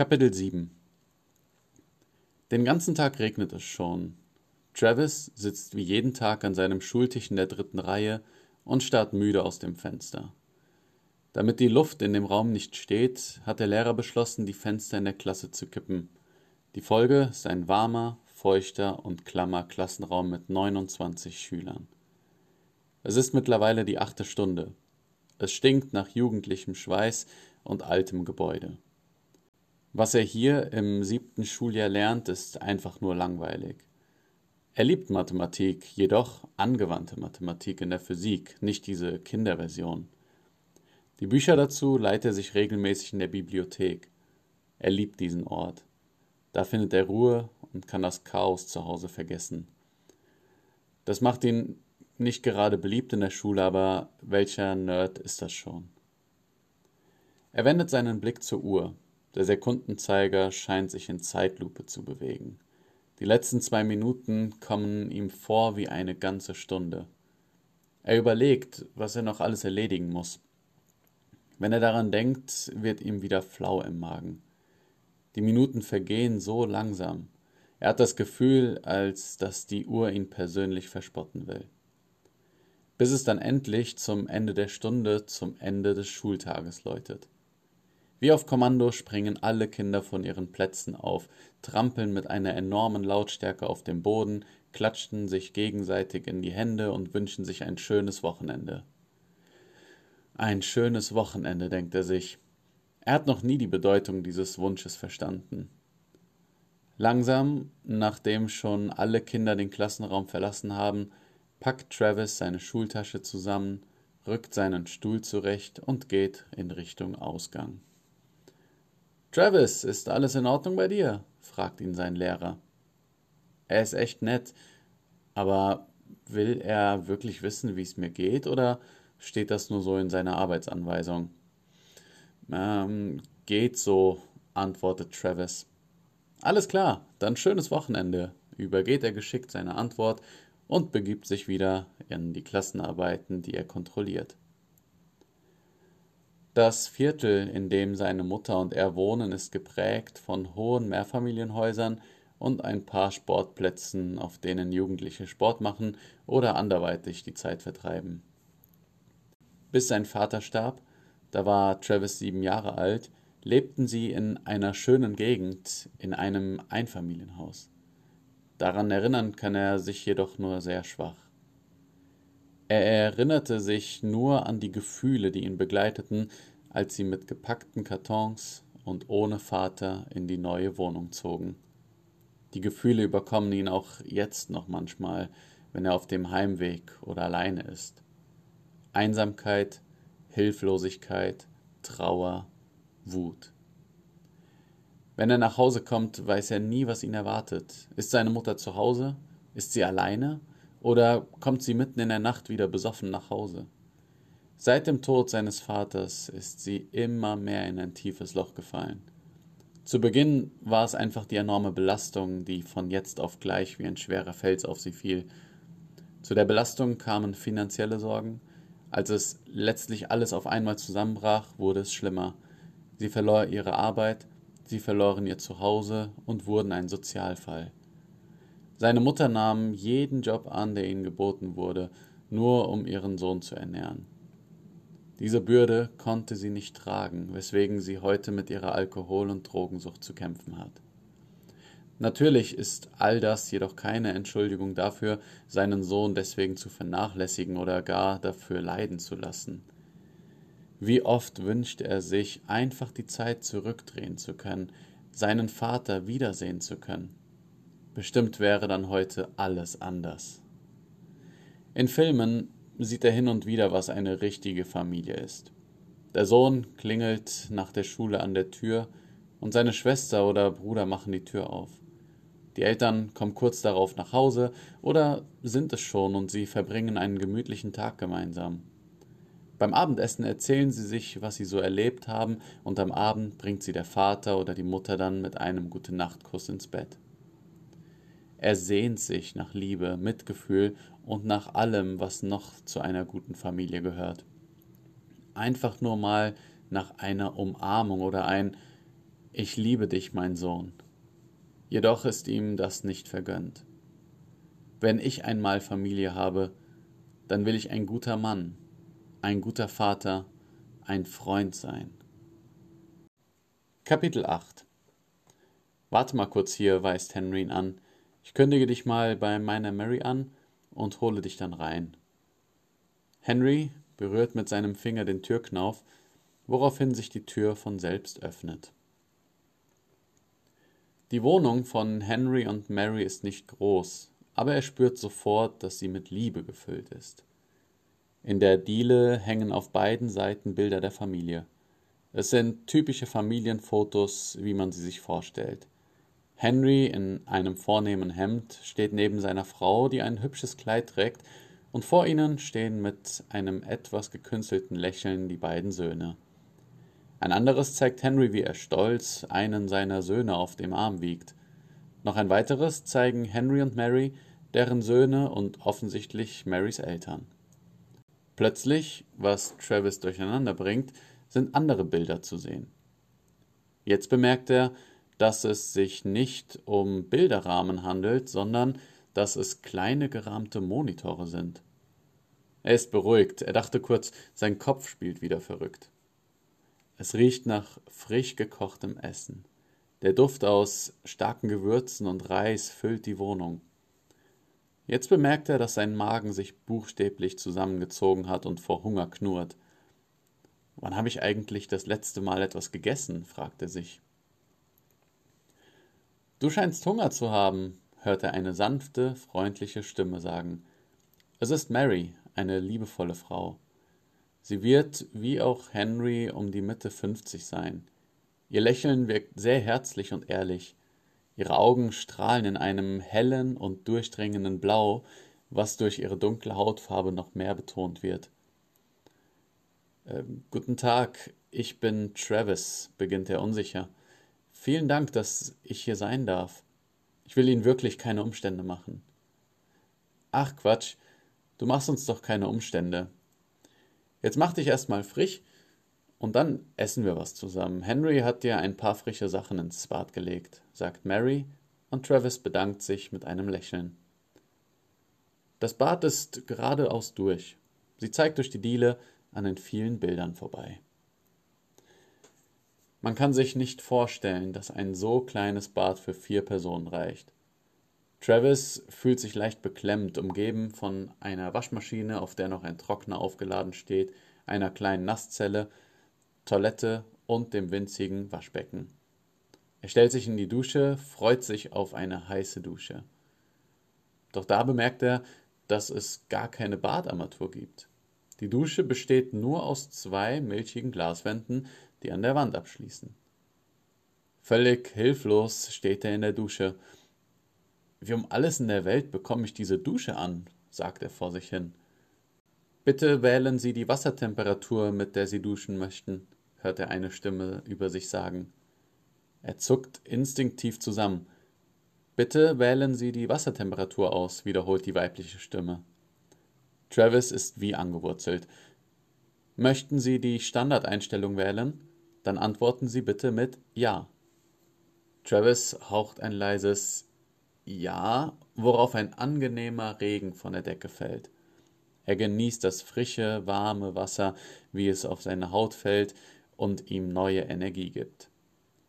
Kapitel 7 Den ganzen Tag regnet es schon. Travis sitzt wie jeden Tag an seinem Schultisch in der dritten Reihe und starrt müde aus dem Fenster. Damit die Luft in dem Raum nicht steht, hat der Lehrer beschlossen, die Fenster in der Klasse zu kippen. Die Folge ist ein warmer, feuchter und klammer Klassenraum mit 29 Schülern. Es ist mittlerweile die achte Stunde. Es stinkt nach jugendlichem Schweiß und altem Gebäude. Was er hier im siebten Schuljahr lernt, ist einfach nur langweilig. Er liebt Mathematik, jedoch angewandte Mathematik in der Physik, nicht diese Kinderversion. Die Bücher dazu leiht er sich regelmäßig in der Bibliothek. Er liebt diesen Ort. Da findet er Ruhe und kann das Chaos zu Hause vergessen. Das macht ihn nicht gerade beliebt in der Schule, aber welcher Nerd ist das schon? Er wendet seinen Blick zur Uhr. Der Sekundenzeiger scheint sich in Zeitlupe zu bewegen. Die letzten zwei Minuten kommen ihm vor wie eine ganze Stunde. Er überlegt, was er noch alles erledigen muss. Wenn er daran denkt, wird ihm wieder flau im Magen. Die Minuten vergehen so langsam. Er hat das Gefühl, als dass die Uhr ihn persönlich verspotten will. Bis es dann endlich zum Ende der Stunde, zum Ende des Schultages läutet. Wie auf Kommando springen alle Kinder von ihren Plätzen auf, trampeln mit einer enormen Lautstärke auf dem Boden, klatschen sich gegenseitig in die Hände und wünschen sich ein schönes Wochenende. Ein schönes Wochenende, denkt er sich. Er hat noch nie die Bedeutung dieses Wunsches verstanden. Langsam, nachdem schon alle Kinder den Klassenraum verlassen haben, packt Travis seine Schultasche zusammen, rückt seinen Stuhl zurecht und geht in Richtung Ausgang. Travis, ist alles in Ordnung bei dir? fragt ihn sein Lehrer. Er ist echt nett, aber will er wirklich wissen, wie es mir geht, oder steht das nur so in seiner Arbeitsanweisung? Ähm, geht so, antwortet Travis. Alles klar, dann schönes Wochenende, übergeht er geschickt seine Antwort und begibt sich wieder in die Klassenarbeiten, die er kontrolliert. Das Viertel, in dem seine Mutter und er wohnen, ist geprägt von hohen Mehrfamilienhäusern und ein paar Sportplätzen, auf denen Jugendliche Sport machen oder anderweitig die Zeit vertreiben. Bis sein Vater starb, da war Travis sieben Jahre alt, lebten sie in einer schönen Gegend in einem Einfamilienhaus. Daran erinnern kann er sich jedoch nur sehr schwach. Er erinnerte sich nur an die Gefühle, die ihn begleiteten, als sie mit gepackten Kartons und ohne Vater in die neue Wohnung zogen. Die Gefühle überkommen ihn auch jetzt noch manchmal, wenn er auf dem Heimweg oder alleine ist. Einsamkeit, Hilflosigkeit, Trauer, Wut. Wenn er nach Hause kommt, weiß er nie, was ihn erwartet. Ist seine Mutter zu Hause? Ist sie alleine? Oder kommt sie mitten in der Nacht wieder besoffen nach Hause? Seit dem Tod seines Vaters ist sie immer mehr in ein tiefes Loch gefallen. Zu Beginn war es einfach die enorme Belastung, die von jetzt auf gleich wie ein schwerer Fels auf sie fiel. Zu der Belastung kamen finanzielle Sorgen. Als es letztlich alles auf einmal zusammenbrach, wurde es schlimmer. Sie verlor ihre Arbeit, sie verloren ihr Zuhause und wurden ein Sozialfall. Seine Mutter nahm jeden Job an, der ihnen geboten wurde, nur um ihren Sohn zu ernähren. Diese Bürde konnte sie nicht tragen, weswegen sie heute mit ihrer Alkohol- und Drogensucht zu kämpfen hat. Natürlich ist all das jedoch keine Entschuldigung dafür, seinen Sohn deswegen zu vernachlässigen oder gar dafür leiden zu lassen. Wie oft wünschte er sich, einfach die Zeit zurückdrehen zu können, seinen Vater wiedersehen zu können. Bestimmt wäre dann heute alles anders. In Filmen sieht er hin und wieder, was eine richtige Familie ist. Der Sohn klingelt nach der Schule an der Tür und seine Schwester oder Bruder machen die Tür auf. Die Eltern kommen kurz darauf nach Hause oder sind es schon und sie verbringen einen gemütlichen Tag gemeinsam. Beim Abendessen erzählen sie sich, was sie so erlebt haben, und am Abend bringt sie der Vater oder die Mutter dann mit einem Gute-Nacht-Kuss ins Bett. Er sehnt sich nach Liebe, Mitgefühl und nach allem, was noch zu einer guten Familie gehört. Einfach nur mal nach einer Umarmung oder ein Ich liebe dich, mein Sohn. Jedoch ist ihm das nicht vergönnt. Wenn ich einmal Familie habe, dann will ich ein guter Mann, ein guter Vater, ein Freund sein. Kapitel 8 Warte mal kurz hier, weist Henry an. Ich kündige dich mal bei meiner Mary an und hole dich dann rein. Henry berührt mit seinem Finger den Türknauf, woraufhin sich die Tür von selbst öffnet. Die Wohnung von Henry und Mary ist nicht groß, aber er spürt sofort, dass sie mit Liebe gefüllt ist. In der Diele hängen auf beiden Seiten Bilder der Familie. Es sind typische Familienfotos, wie man sie sich vorstellt. Henry in einem vornehmen Hemd steht neben seiner Frau, die ein hübsches Kleid trägt, und vor ihnen stehen mit einem etwas gekünstelten Lächeln die beiden Söhne. Ein anderes zeigt Henry, wie er stolz einen seiner Söhne auf dem Arm wiegt. Noch ein weiteres zeigen Henry und Mary, deren Söhne und offensichtlich Marys Eltern. Plötzlich, was Travis durcheinander bringt, sind andere Bilder zu sehen. Jetzt bemerkt er, dass es sich nicht um Bilderrahmen handelt, sondern dass es kleine gerahmte Monitore sind. Er ist beruhigt, er dachte kurz, sein Kopf spielt wieder verrückt. Es riecht nach frisch gekochtem Essen. Der Duft aus starken Gewürzen und Reis füllt die Wohnung. Jetzt bemerkt er, dass sein Magen sich buchstäblich zusammengezogen hat und vor Hunger knurrt. Wann habe ich eigentlich das letzte Mal etwas gegessen? fragt er sich. Du scheinst Hunger zu haben, hört er eine sanfte, freundliche Stimme sagen. Es ist Mary, eine liebevolle Frau. Sie wird, wie auch Henry, um die Mitte 50 sein. Ihr Lächeln wirkt sehr herzlich und ehrlich. Ihre Augen strahlen in einem hellen und durchdringenden Blau, was durch ihre dunkle Hautfarbe noch mehr betont wird. Ähm, guten Tag, ich bin Travis, beginnt er unsicher. Vielen Dank, dass ich hier sein darf. Ich will Ihnen wirklich keine Umstände machen. Ach Quatsch, du machst uns doch keine Umstände. Jetzt mach dich erstmal frisch und dann essen wir was zusammen. Henry hat dir ein paar frische Sachen ins Bad gelegt, sagt Mary, und Travis bedankt sich mit einem Lächeln. Das Bad ist geradeaus durch. Sie zeigt durch die Diele an den vielen Bildern vorbei. Man kann sich nicht vorstellen, dass ein so kleines Bad für vier Personen reicht. Travis fühlt sich leicht beklemmt, umgeben von einer Waschmaschine, auf der noch ein Trockner aufgeladen steht, einer kleinen Nasszelle, Toilette und dem winzigen Waschbecken. Er stellt sich in die Dusche, freut sich auf eine heiße Dusche. Doch da bemerkt er, dass es gar keine Badarmatur gibt. Die Dusche besteht nur aus zwei milchigen Glaswänden, die an der Wand abschließen. Völlig hilflos steht er in der Dusche wie um alles in der Welt bekomme ich diese Dusche an? sagt er vor sich hin. Bitte wählen Sie die Wassertemperatur, mit der Sie duschen möchten, hört er eine Stimme über sich sagen. Er zuckt instinktiv zusammen. Bitte wählen Sie die Wassertemperatur aus, wiederholt die weibliche Stimme. Travis ist wie angewurzelt. Möchten Sie die Standardeinstellung wählen? Dann antworten Sie bitte mit Ja. Travis haucht ein leises ja, worauf ein angenehmer Regen von der Decke fällt. Er genießt das frische, warme Wasser, wie es auf seine Haut fällt und ihm neue Energie gibt.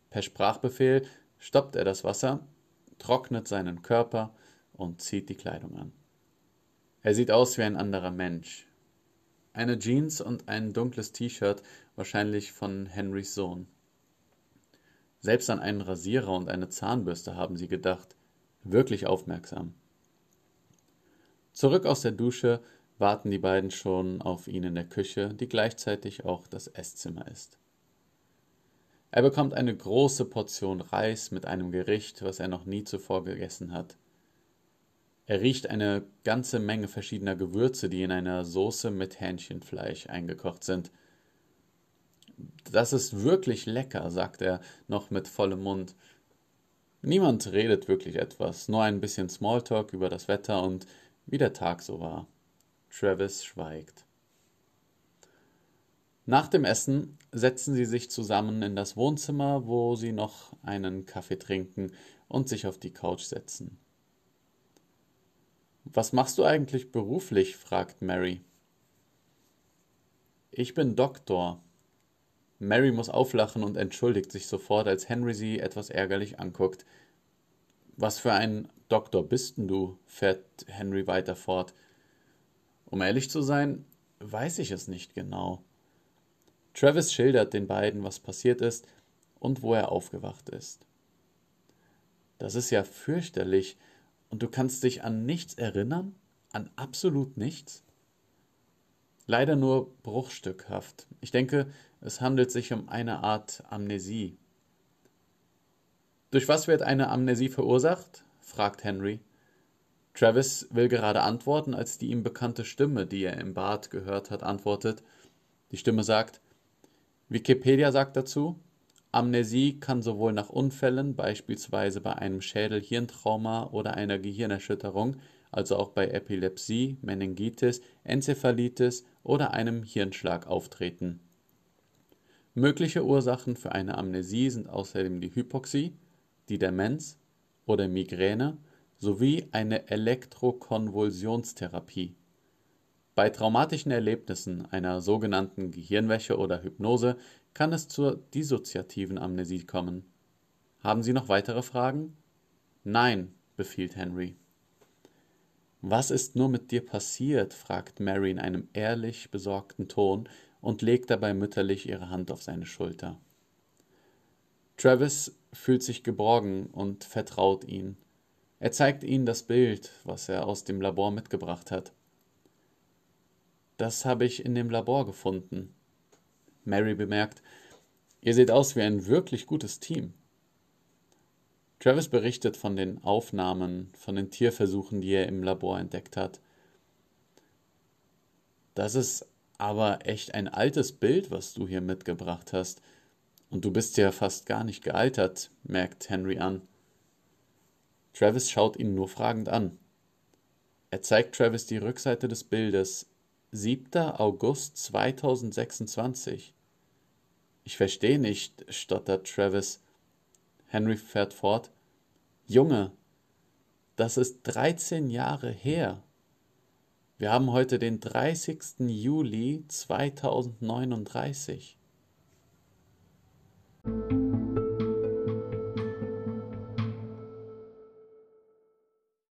Per Sprachbefehl stoppt er das Wasser, trocknet seinen Körper und zieht die Kleidung an. Er sieht aus wie ein anderer Mensch. Eine Jeans und ein dunkles T-Shirt, wahrscheinlich von Henrys Sohn. Selbst an einen Rasierer und eine Zahnbürste haben sie gedacht wirklich aufmerksam. Zurück aus der Dusche warten die beiden schon auf ihn in der Küche, die gleichzeitig auch das Esszimmer ist. Er bekommt eine große Portion Reis mit einem Gericht, was er noch nie zuvor gegessen hat. Er riecht eine ganze Menge verschiedener Gewürze, die in einer Soße mit Hähnchenfleisch eingekocht sind. Das ist wirklich lecker, sagt er noch mit vollem Mund. Niemand redet wirklich etwas, nur ein bisschen Smalltalk über das Wetter und wie der Tag so war. Travis schweigt. Nach dem Essen setzen sie sich zusammen in das Wohnzimmer, wo sie noch einen Kaffee trinken und sich auf die Couch setzen. Was machst du eigentlich beruflich? fragt Mary. Ich bin Doktor. Mary muss auflachen und entschuldigt sich sofort, als Henry sie etwas ärgerlich anguckt. Was für ein Doktor bist denn du? fährt Henry weiter fort. Um ehrlich zu sein, weiß ich es nicht genau. Travis schildert den beiden, was passiert ist und wo er aufgewacht ist. Das ist ja fürchterlich, und du kannst dich an nichts erinnern? An absolut nichts? Leider nur bruchstückhaft. Ich denke, es handelt sich um eine Art Amnesie. Durch was wird eine Amnesie verursacht? fragt Henry. Travis will gerade antworten, als die ihm bekannte Stimme, die er im Bad gehört hat, antwortet. Die Stimme sagt, Wikipedia sagt dazu, Amnesie kann sowohl nach Unfällen, beispielsweise bei einem Schädel-Hirntrauma oder einer Gehirnerschütterung, also auch bei Epilepsie, Meningitis, Enzephalitis oder einem Hirnschlag auftreten. Mögliche Ursachen für eine Amnesie sind außerdem die Hypoxie, die Demenz oder Migräne sowie eine Elektrokonvulsionstherapie bei traumatischen Erlebnissen, einer sogenannten Gehirnwäsche oder Hypnose, kann es zur dissoziativen Amnesie kommen. Haben Sie noch weitere Fragen? Nein, befiehlt Henry. Was ist nur mit dir passiert? fragt Mary in einem ehrlich besorgten Ton und legt dabei mütterlich ihre Hand auf seine Schulter. Travis fühlt sich geborgen und vertraut ihn. Er zeigt ihnen das Bild, was er aus dem Labor mitgebracht hat. Das habe ich in dem Labor gefunden. Mary bemerkt, ihr seht aus wie ein wirklich gutes Team. Travis berichtet von den Aufnahmen, von den Tierversuchen, die er im Labor entdeckt hat. Das ist aber echt ein altes Bild, was du hier mitgebracht hast. Und du bist ja fast gar nicht gealtert, merkt Henry an. Travis schaut ihn nur fragend an. Er zeigt Travis die Rückseite des Bildes, 7. August 2026. Ich verstehe nicht, stottert Travis. Henry fährt fort. Junge, das ist 13 Jahre her. Wir haben heute den 30. Juli 2039.